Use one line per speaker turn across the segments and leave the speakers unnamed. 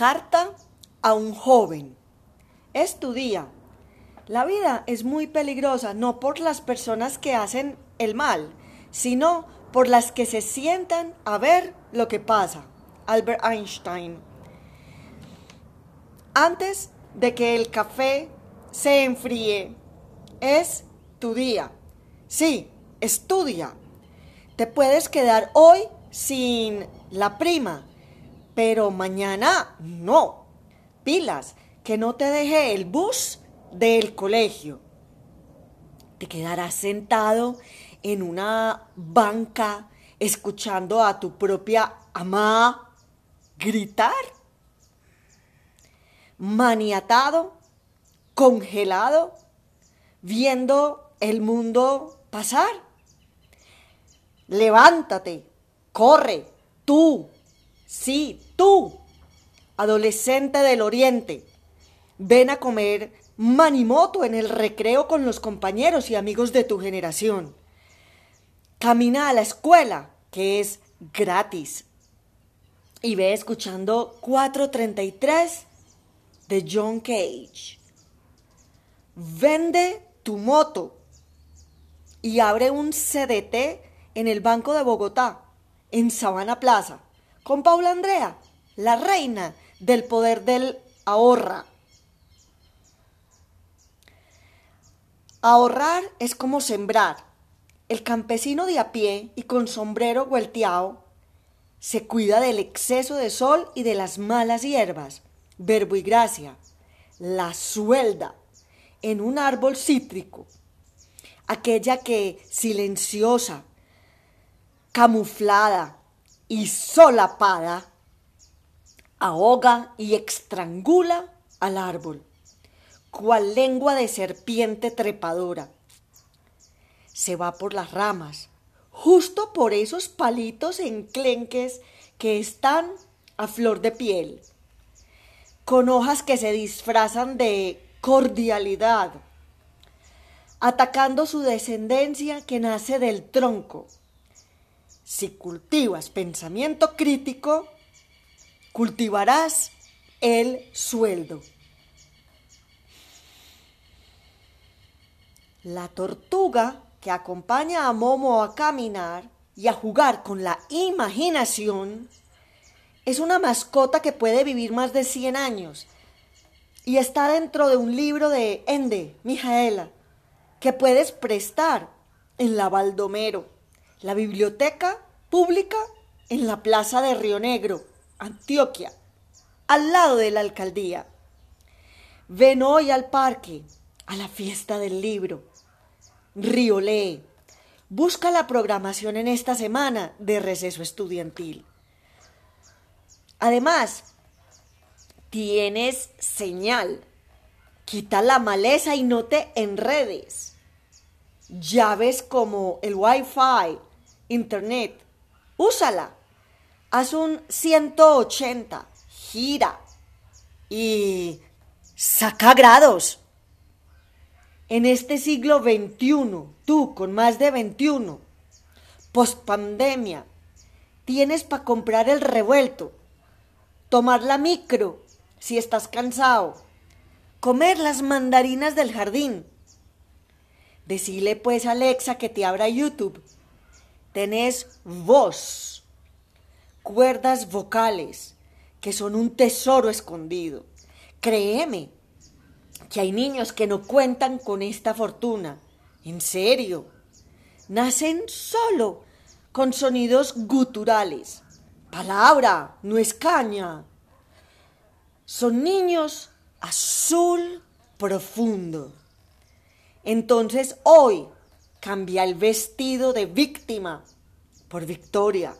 Carta a un joven. Es tu día. La vida es muy peligrosa no por las personas que hacen el mal, sino por las que se sientan a ver lo que pasa. Albert Einstein. Antes de que el café se enfríe, es tu día. Sí, estudia. Te puedes quedar hoy sin la prima, pero mañana no. Pilas, que no te deje el bus del colegio. Te quedarás sentado en una banca escuchando a tu propia amá gritar. Maniatado, congelado, viendo el mundo pasar. Levántate, corre, tú, sí, tú, adolescente del oriente, ven a comer manimoto en el recreo con los compañeros y amigos de tu generación. Camina a la escuela, que es gratis. Y ve escuchando 433 de John Cage. Vende tu moto y abre un CDT en el Banco de Bogotá, en Sabana Plaza, con Paula Andrea, la reina del poder del ahorra. Ahorrar es como sembrar. El campesino de a pie y con sombrero vuelteado se cuida del exceso de sol y de las malas hierbas. Verbo y gracia. La suelda en un árbol cítrico. Aquella que silenciosa, camuflada y solapada, ahoga y estrangula al árbol, cual lengua de serpiente trepadora. Se va por las ramas, justo por esos palitos enclenques que están a flor de piel, con hojas que se disfrazan de cordialidad, atacando su descendencia que nace del tronco si cultivas pensamiento crítico, cultivarás el sueldo. La tortuga que acompaña a Momo a caminar y a jugar con la imaginación es una mascota que puede vivir más de 100 años y está dentro de un libro de Ende, Mijaela, que puedes prestar en la Baldomero la biblioteca pública en la plaza de Río Negro, Antioquia, al lado de la alcaldía. Ven hoy al parque, a la fiesta del libro. Río lee. Busca la programación en esta semana de receso estudiantil. Además, tienes señal. Quita la maleza y no te enredes. Llaves como el Wi-Fi Internet. Úsala. Haz un 180. Gira. Y saca grados. En este siglo XXI, tú con más de 21, post pandemia, tienes para comprar el revuelto, tomar la micro si estás cansado, comer las mandarinas del jardín. Decile pues a Alexa que te abra YouTube tenés voz, cuerdas vocales, que son un tesoro escondido. Créeme que hay niños que no cuentan con esta fortuna. En serio. Nacen solo con sonidos guturales. Palabra, no es caña. Son niños azul profundo. Entonces hoy Cambia el vestido de víctima por victoria.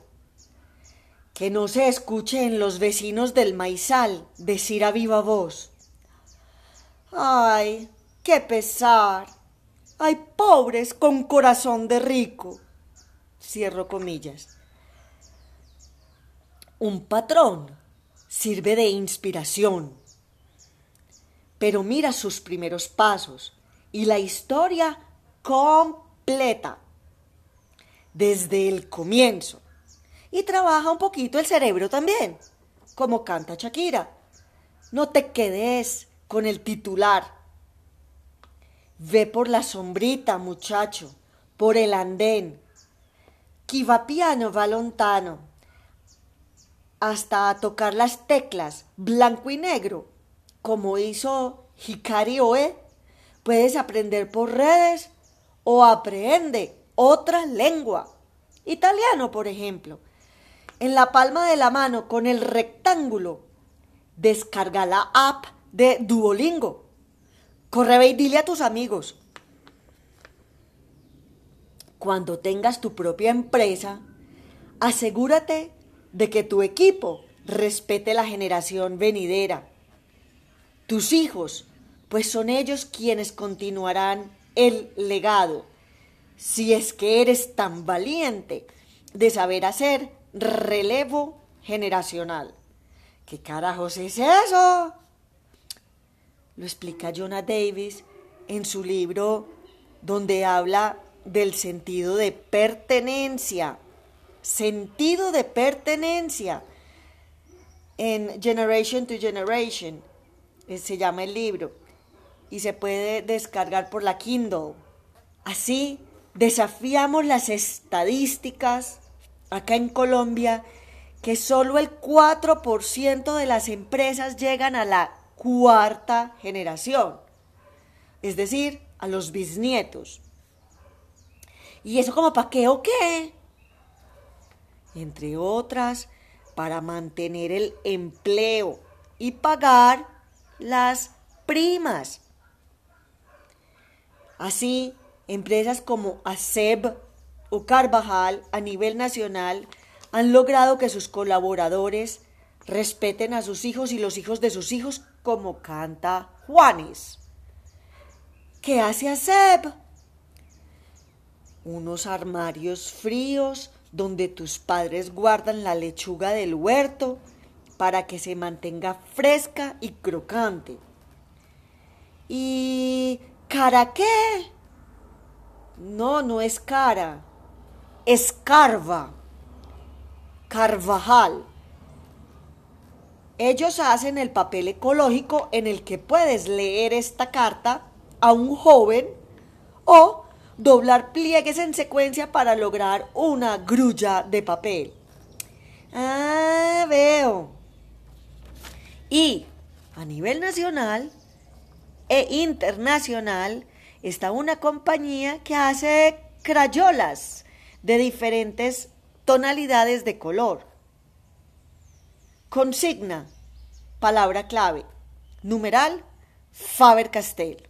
Que no se escuche en los vecinos del maizal decir a viva voz. Ay, qué pesar. Hay pobres con corazón de rico. Cierro comillas. Un patrón sirve de inspiración, pero mira sus primeros pasos y la historia completa desde el comienzo. Y trabaja un poquito el cerebro también, como canta Shakira. No te quedes con el titular. Ve por la sombrita, muchacho, por el andén. Qui va piano va lontano. Hasta tocar las teclas, blanco y negro, como hizo Hikari Oe, puedes aprender por redes o aprende otra lengua. Italiano, por ejemplo. En la palma de la mano, con el rectángulo, descarga la app de Duolingo. Corre y dile a tus amigos. Cuando tengas tu propia empresa, asegúrate de que tu equipo respete la generación venidera. Tus hijos, pues son ellos quienes continuarán el legado si es que eres tan valiente de saber hacer relevo generacional. ¿Qué carajos es eso? Lo explica Jonah Davis en su libro donde habla del sentido de pertenencia. Sentido de pertenencia. En Generation to Generation eh, se llama el libro y se puede descargar por la Kindle. Así desafiamos las estadísticas acá en Colombia que solo el 4% de las empresas llegan a la cuarta generación, es decir, a los bisnietos. ¿Y eso como para qué o qué? Entre otras, para mantener el empleo y pagar las primas. Así, Empresas como ASEB o Carvajal a nivel nacional han logrado que sus colaboradores respeten a sus hijos y los hijos de sus hijos como canta Juanes. ¿Qué hace ASEB? Unos armarios fríos donde tus padres guardan la lechuga del huerto para que se mantenga fresca y crocante. ¿Y cara qué? No, no es cara. Es Carva. Carvajal. Ellos hacen el papel ecológico en el que puedes leer esta carta a un joven o doblar pliegues en secuencia para lograr una grulla de papel. Ah, veo. Y a nivel nacional e internacional está una compañía que hace crayolas de diferentes tonalidades de color. Consigna, palabra clave, numeral Faber Castell.